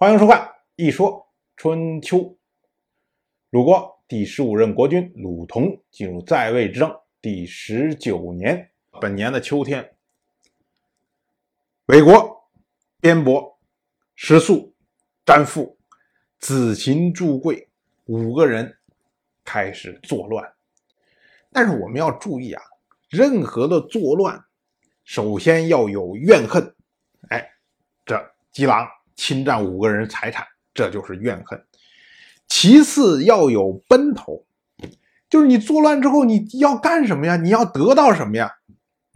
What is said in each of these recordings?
欢迎收看《一说春秋》。鲁国第十五任国君鲁同进入在位之政第十九年，本年的秋天，韦国边伯、石素、詹父、子禽、祝贵五个人开始作乱。但是我们要注意啊，任何的作乱，首先要有怨恨。哎，这姬狼。侵占五个人财产，这就是怨恨。其次要有奔头，就是你作乱之后你要干什么呀？你要得到什么呀？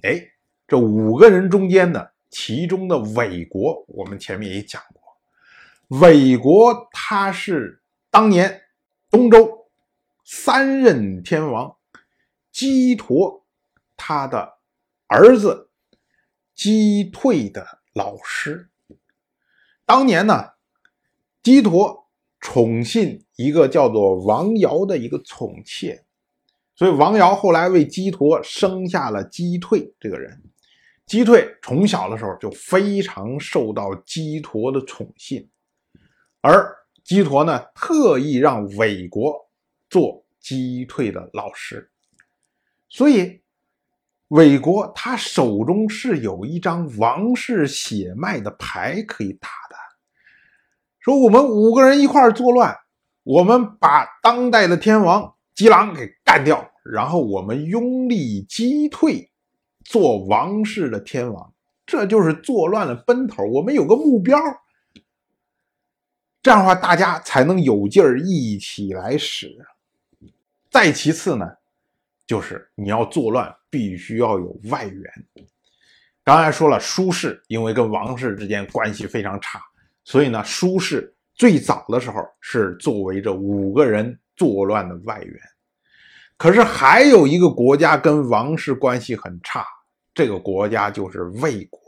哎，这五个人中间的其中的韦国，我们前面也讲过，韦国他是当年东周三任天王姬陀他的儿子姬退的老师。当年呢，姬陀宠信一个叫做王瑶的一个宠妾，所以王瑶后来为姬陀生下了姬退这个人。姬退从小的时候就非常受到姬陀的宠信，而姬陀呢，特意让韦国做姬退的老师，所以韦国他手中是有一张王室血脉的牌可以打的。说我们五个人一块作乱，我们把当代的天王吉狼给干掉，然后我们拥立击退做王室的天王，这就是作乱的奔头。我们有个目标，这样的话大家才能有劲儿一起来使。再其次呢，就是你要作乱，必须要有外援。刚才说了，苏氏因为跟王室之间关系非常差。所以呢，苏氏最早的时候是作为这五个人作乱的外援。可是还有一个国家跟王室关系很差，这个国家就是魏国。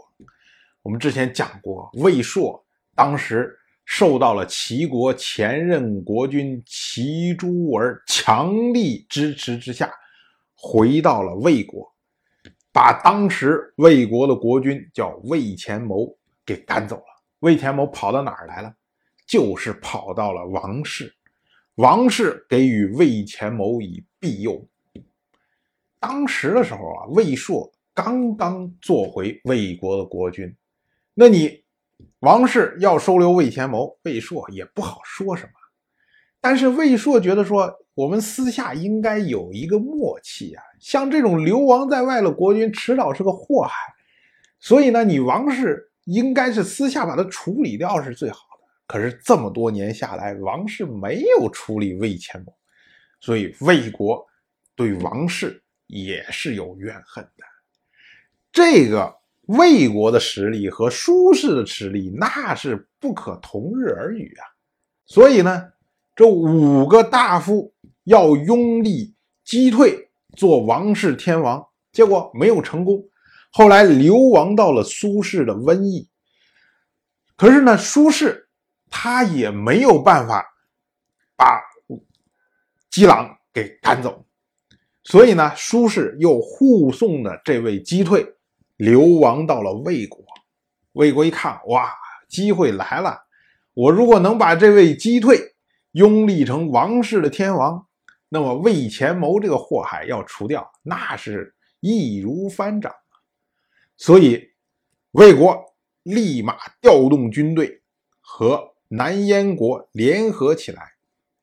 我们之前讲过，魏硕当时受到了齐国前任国君齐诸儿强力支持之下，回到了魏国，把当时魏国的国君叫魏前谋给赶走了。魏田谋跑到哪儿来了？就是跑到了王室。王室给予魏前谋以庇佑。当时的时候啊，魏硕刚刚做回魏国的国君，那你王室要收留魏前谋，魏硕也不好说什么。但是魏硕觉得说，我们私下应该有一个默契啊，像这种流亡在外的国君，迟早是个祸害。所以呢，你王室。应该是私下把它处理掉是最好的。可是这么多年下来，王室没有处理魏前谋，所以魏国对王室也是有怨恨的。这个魏国的实力和舒氏的实力那是不可同日而语啊。所以呢，这五个大夫要拥立击退做王室天王，结果没有成功。后来流亡到了苏轼的瘟疫，可是呢，苏轼他也没有办法把姬狼给赶走，所以呢，苏轼又护送的这位姬退流亡到了魏国。魏国一看，哇，机会来了！我如果能把这位姬退拥立成王室的天王，那么魏前谋这个祸害要除掉，那是易如反掌。所以，魏国立马调动军队和南燕国联合起来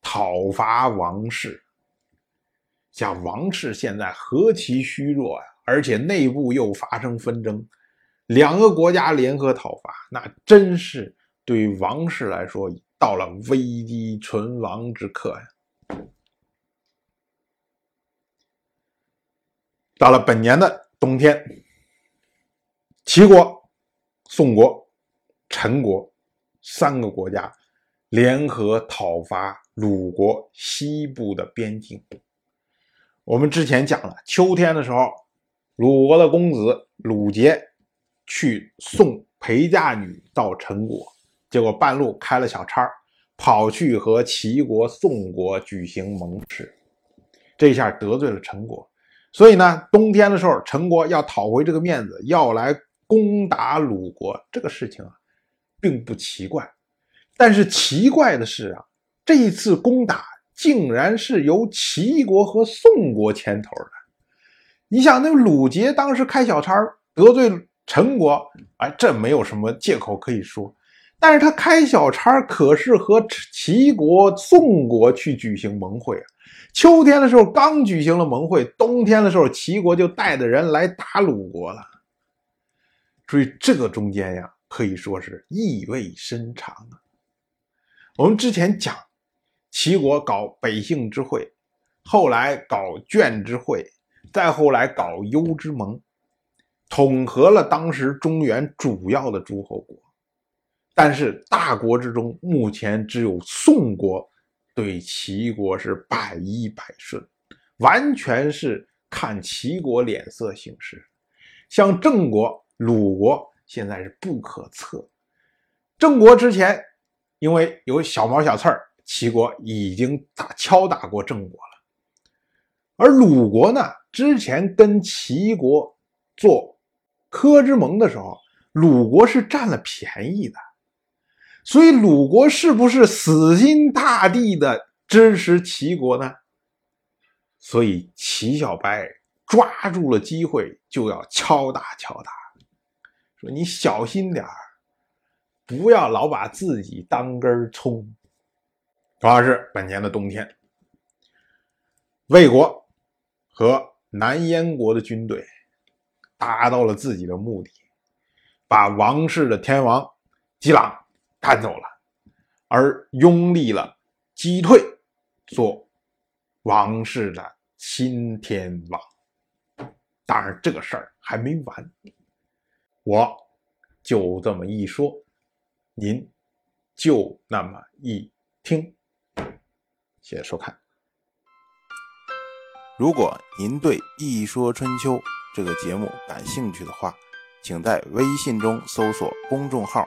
讨伐王室。像王室现在何其虚弱呀！而且内部又发生纷争，两个国家联合讨伐，那真是对王室来说到了危机存亡之刻呀。到了本年的冬天。齐国、宋国、陈国三个国家联合讨伐鲁国西部的边境。我们之前讲了，秋天的时候，鲁国的公子鲁杰去送陪嫁女到陈国，结果半路开了小差，跑去和齐国、宋国举行盟誓，这下得罪了陈国。所以呢，冬天的时候，陈国要讨回这个面子，要来。攻打鲁国这个事情啊，并不奇怪。但是奇怪的是啊，这一次攻打竟然是由齐国和宋国牵头的。你想，那鲁杰当时开小差得罪陈国，哎，这没有什么借口可以说。但是他开小差可是和齐国、宋国去举行盟会啊。秋天的时候刚举行了盟会，冬天的时候齐国就带着人来打鲁国了。所以这个中间呀，可以说是意味深长啊。我们之前讲，齐国搞北杏之会，后来搞鄄之会，再后来搞幽之盟，统合了当时中原主要的诸侯国。但是大国之中，目前只有宋国对齐国是百依百顺，完全是看齐国脸色行事。像郑国、鲁国现在是不可测。郑国之前因为有小毛小刺儿，齐国已经打敲打过郑国了。而鲁国呢，之前跟齐国做科之盟的时候，鲁国是占了便宜的。所以鲁国是不是死心塌地的支持齐国呢？所以齐小白抓住了机会，就要敲打敲打，说你小心点儿，不要老把自己当根葱。主要是本年的冬天，魏国和南燕国的军队达到了自己的目的，把王室的天王姬朗。赶走了，而拥立了击退做王室的新天王。当然，这个事儿还没完，我就这么一说，您就那么一听。谢谢收看。如果您对《一说春秋》这个节目感兴趣的话，请在微信中搜索公众号。